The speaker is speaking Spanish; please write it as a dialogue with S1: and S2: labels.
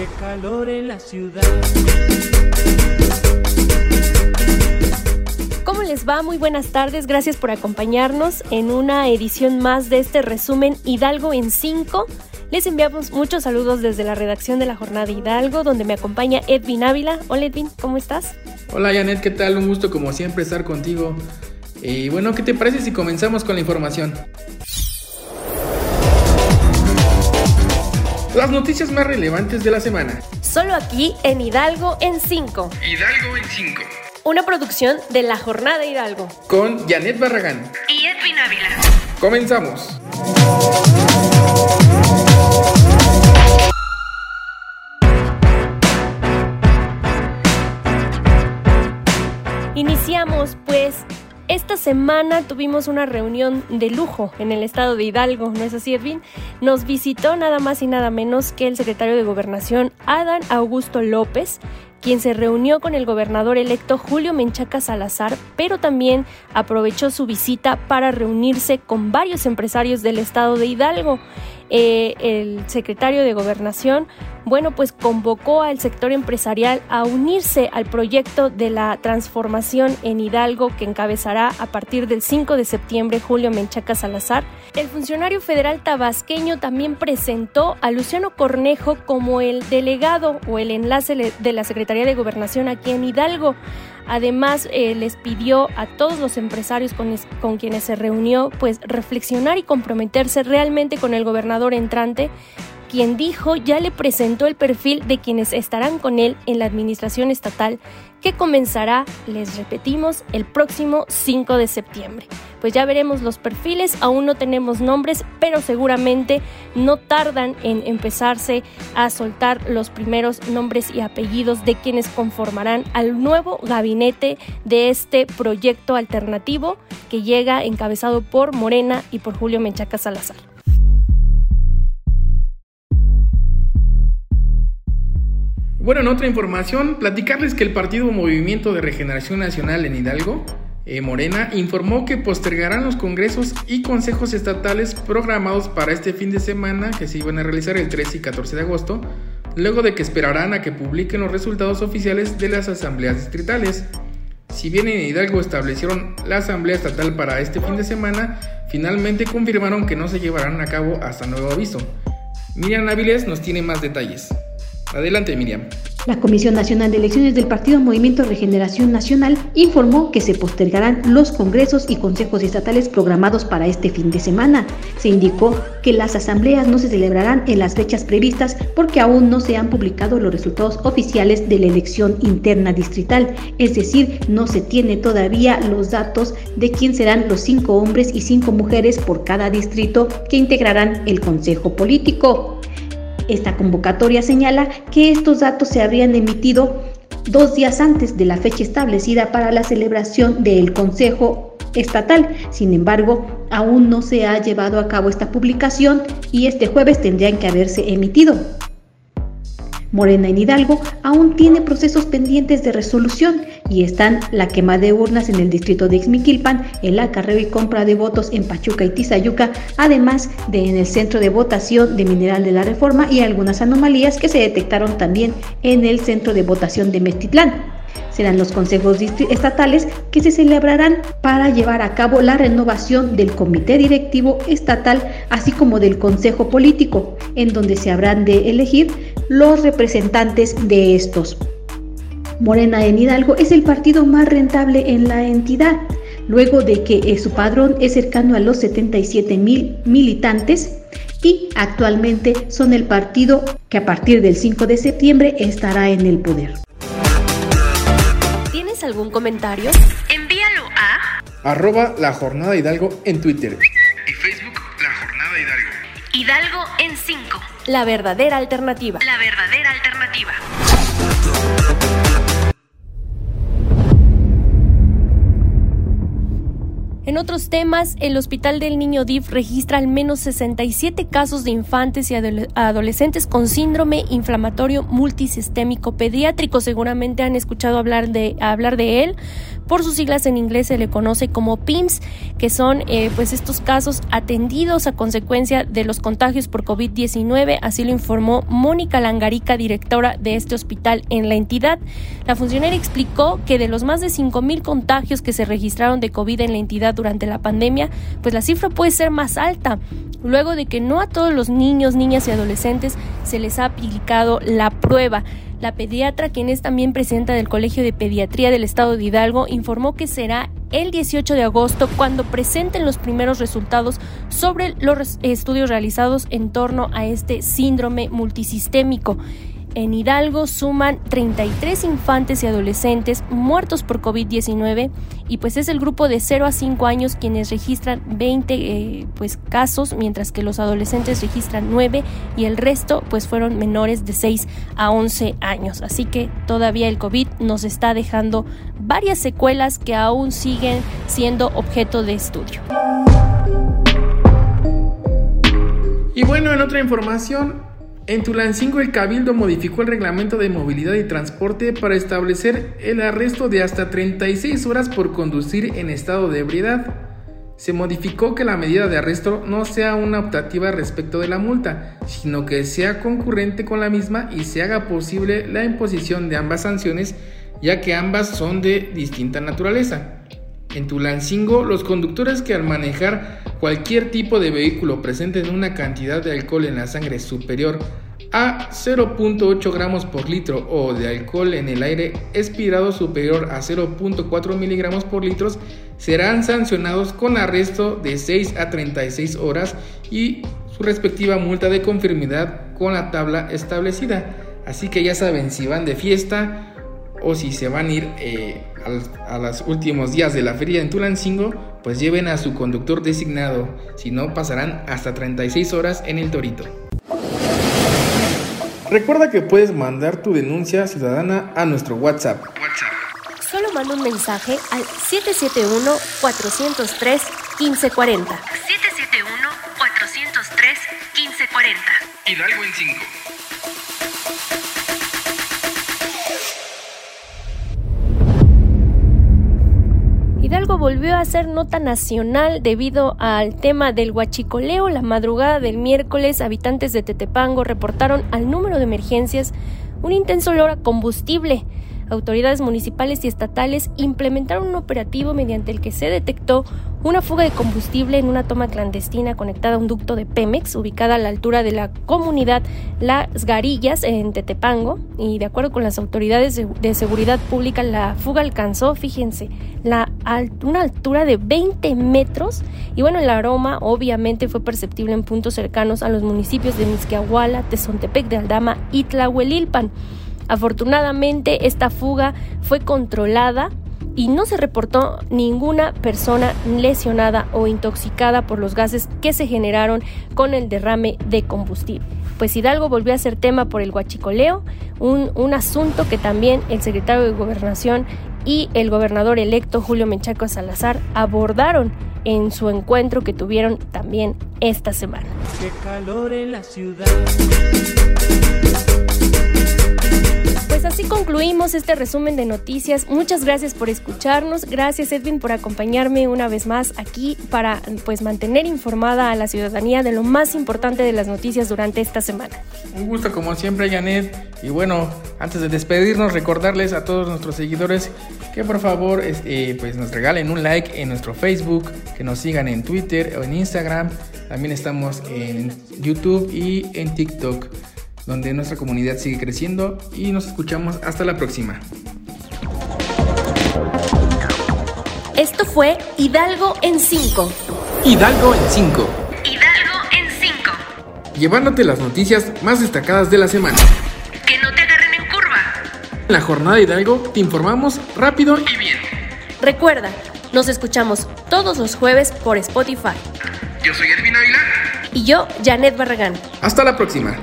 S1: qué calor en la ciudad.
S2: ¿Cómo les va? Muy buenas tardes, gracias por acompañarnos en una edición más de este resumen Hidalgo en 5. Les enviamos muchos saludos desde la redacción de la Jornada Hidalgo, donde me acompaña Edwin Ávila. Hola Edwin, ¿cómo estás?
S3: Hola Janet, ¿qué tal? Un gusto como siempre estar contigo. Y bueno, ¿qué te parece si comenzamos con la información? Las noticias más relevantes de la semana.
S2: Solo aquí en Hidalgo en 5.
S3: Hidalgo en 5.
S2: Una producción de la Jornada Hidalgo.
S3: Con Janet Barragán.
S2: Y Edwin Ávila.
S3: Comenzamos.
S2: Esta semana tuvimos una reunión de lujo en el estado de Hidalgo, ¿no es así, Edwin? Nos visitó nada más y nada menos que el secretario de Gobernación, Adán Augusto López, quien se reunió con el gobernador electo Julio Menchaca Salazar, pero también aprovechó su visita para reunirse con varios empresarios del estado de Hidalgo. Eh, el secretario de Gobernación, bueno, pues convocó al sector empresarial a unirse al proyecto de la transformación en Hidalgo que encabezará a partir del 5 de septiembre Julio Menchaca Salazar. El funcionario federal tabasqueño también presentó a Luciano Cornejo como el delegado o el enlace de la Secretaría de Gobernación aquí en Hidalgo. Además, eh, les pidió a todos los empresarios con, con, quienes se reunió, pues reflexionar y comprometerse realmente con el gobernador entrante, quien dijo ya le presentó el perfil de quienes estarán con él en la administración estatal, que comenzará, les repetimos, el próximo 5 de septiembre. Pues ya veremos los perfiles, aún no tenemos nombres, pero seguramente no tardan en empezarse a soltar los primeros nombres y apellidos de quienes conformarán al nuevo gabinete de este proyecto alternativo que llega encabezado por Morena y por Julio Menchaca Salazar.
S3: Bueno, en otra información, platicarles que el Partido Movimiento de Regeneración Nacional en Hidalgo, eh, Morena, informó que postergarán los congresos y consejos estatales programados para este fin de semana que se iban a realizar el 13 y 14 de agosto, luego de que esperarán a que publiquen los resultados oficiales de las asambleas distritales. Si bien en Hidalgo establecieron la asamblea estatal para este fin de semana, finalmente confirmaron que no se llevarán a cabo hasta nuevo aviso. Miriam Áviles nos tiene más detalles. Adelante, Miriam.
S4: La Comisión Nacional de Elecciones del Partido Movimiento Regeneración Nacional informó que se postergarán los congresos y consejos estatales programados para este fin de semana. Se indicó que las asambleas no se celebrarán en las fechas previstas porque aún no se han publicado los resultados oficiales de la elección interna distrital, es decir, no se tiene todavía los datos de quién serán los cinco hombres y cinco mujeres por cada distrito que integrarán el Consejo Político. Esta convocatoria señala que estos datos se habrían emitido dos días antes de la fecha establecida para la celebración del Consejo Estatal. Sin embargo, aún no se ha llevado a cabo esta publicación y este jueves tendrían que haberse emitido. Morena en Hidalgo aún tiene procesos pendientes de resolución y están la quema de urnas en el distrito de Ixmiquilpan, el acarreo y compra de votos en Pachuca y Tizayuca, además de en el centro de votación de Mineral de la Reforma y algunas anomalías que se detectaron también en el centro de votación de Mestitlán. Serán los consejos estatales que se celebrarán para llevar a cabo la renovación del comité directivo estatal, así como del consejo político, en donde se habrán de elegir los representantes de estos. Morena en Hidalgo es el partido más rentable en la entidad, luego de que su padrón es cercano a los 77 mil militantes y actualmente son el partido que a partir del 5 de septiembre estará en el poder
S2: algún comentario?
S5: Envíalo a
S3: arroba la jornada Hidalgo en Twitter
S5: y Facebook La Jornada Hidalgo. Hidalgo en 5.
S2: La verdadera alternativa.
S5: La verdadera alternativa.
S2: Otros temas, el Hospital del Niño DIF registra al menos 67 casos de infantes y adolescentes con síndrome inflamatorio multisistémico pediátrico. Seguramente han escuchado hablar de, hablar de él. Por sus siglas en inglés se le conoce como PIMS, que son eh, pues estos casos atendidos a consecuencia de los contagios por COVID-19. Así lo informó Mónica Langarica, directora de este hospital en la entidad. La funcionaria explicó que de los más de 5.000 contagios que se registraron de COVID en la entidad durante la pandemia, pues la cifra puede ser más alta, luego de que no a todos los niños, niñas y adolescentes se les ha aplicado la prueba. La pediatra, quien es también presidenta del Colegio de Pediatría del Estado de Hidalgo, informó que será el 18 de agosto cuando presenten los primeros resultados sobre los estudios realizados en torno a este síndrome multisistémico. En Hidalgo suman 33 infantes y adolescentes muertos por COVID-19 y pues es el grupo de 0 a 5 años quienes registran 20 eh, pues casos, mientras que los adolescentes registran 9 y el resto pues fueron menores de 6 a 11 años. Así que todavía el COVID nos está dejando varias secuelas que aún siguen siendo objeto de estudio.
S3: Y bueno, en otra información, en Tulancingo el Cabildo modificó el reglamento de movilidad y transporte para establecer el arresto de hasta 36 horas por conducir en estado de ebriedad. Se modificó que la medida de arresto no sea una optativa respecto de la multa, sino que sea concurrente con la misma y se haga posible la imposición de ambas sanciones, ya que ambas son de distinta naturaleza. En Tulancingo, los conductores que al manejar cualquier tipo de vehículo presenten una cantidad de alcohol en la sangre superior a 0.8 gramos por litro o de alcohol en el aire expirado superior a 0.4 miligramos por litro serán sancionados con arresto de 6 a 36 horas y su respectiva multa de conformidad con la tabla establecida. Así que ya saben, si van de fiesta o si se van a ir eh, a, los últimos días de la feria en Tulancingo, pues lleven a su conductor designado, si no pasarán hasta 36 horas en el Torito. Recuerda que puedes mandar tu denuncia ciudadana a nuestro WhatsApp. WhatsApp.
S2: Solo manda un mensaje al 771-403-1540. 771-403-1540.
S3: Hidalgo en 5.
S2: Volvió a ser nota nacional debido al tema del huachicoleo. La madrugada del miércoles, habitantes de Tetepango reportaron al número de emergencias un intenso olor a combustible. Autoridades municipales y estatales implementaron un operativo mediante el que se detectó una fuga de combustible en una toma clandestina conectada a un ducto de Pemex ubicada a la altura de la comunidad Las Garillas en Tetepango y de acuerdo con las autoridades de, seguridad pública la fuga alcanzó, fíjense, la una altura de 20 metros y bueno, el aroma obviamente fue perceptible en puntos cercanos a los municipios de Misquiahuala, Tezontepec de Aldama y Tlahuelilpan. Afortunadamente esta fuga fue controlada y no se reportó ninguna persona lesionada o intoxicada por los gases que se generaron con el derrame de combustible. Pues Hidalgo volvió a ser tema por el huachicoleo, un, un asunto que también el secretario de Gobernación y el gobernador electo Julio Menchaco Salazar abordaron en su encuentro que tuvieron también esta semana.
S1: Qué calor en la ciudad.
S2: Pues así concluimos este resumen de noticias. Muchas gracias por escucharnos. Gracias Edwin por acompañarme una vez más aquí para pues mantener informada a la ciudadanía de lo más importante de las noticias durante esta semana.
S3: Un gusto como siempre Janet. Y bueno, antes de despedirnos recordarles a todos nuestros seguidores que por favor este, pues nos regalen un like en nuestro Facebook, que nos sigan en Twitter o en Instagram. También estamos en YouTube y en TikTok donde nuestra comunidad sigue creciendo y nos escuchamos hasta la próxima.
S2: Esto fue Hidalgo en 5.
S3: Hidalgo en 5.
S5: Hidalgo en 5.
S3: Llevándote las noticias más destacadas de la semana.
S5: Que no te agarren en curva.
S3: En la jornada de Hidalgo te informamos rápido y bien.
S2: Recuerda, nos escuchamos todos los jueves por Spotify.
S5: Yo soy Edwin Ávila.
S2: Y yo, Janet Barragán.
S3: Hasta la próxima.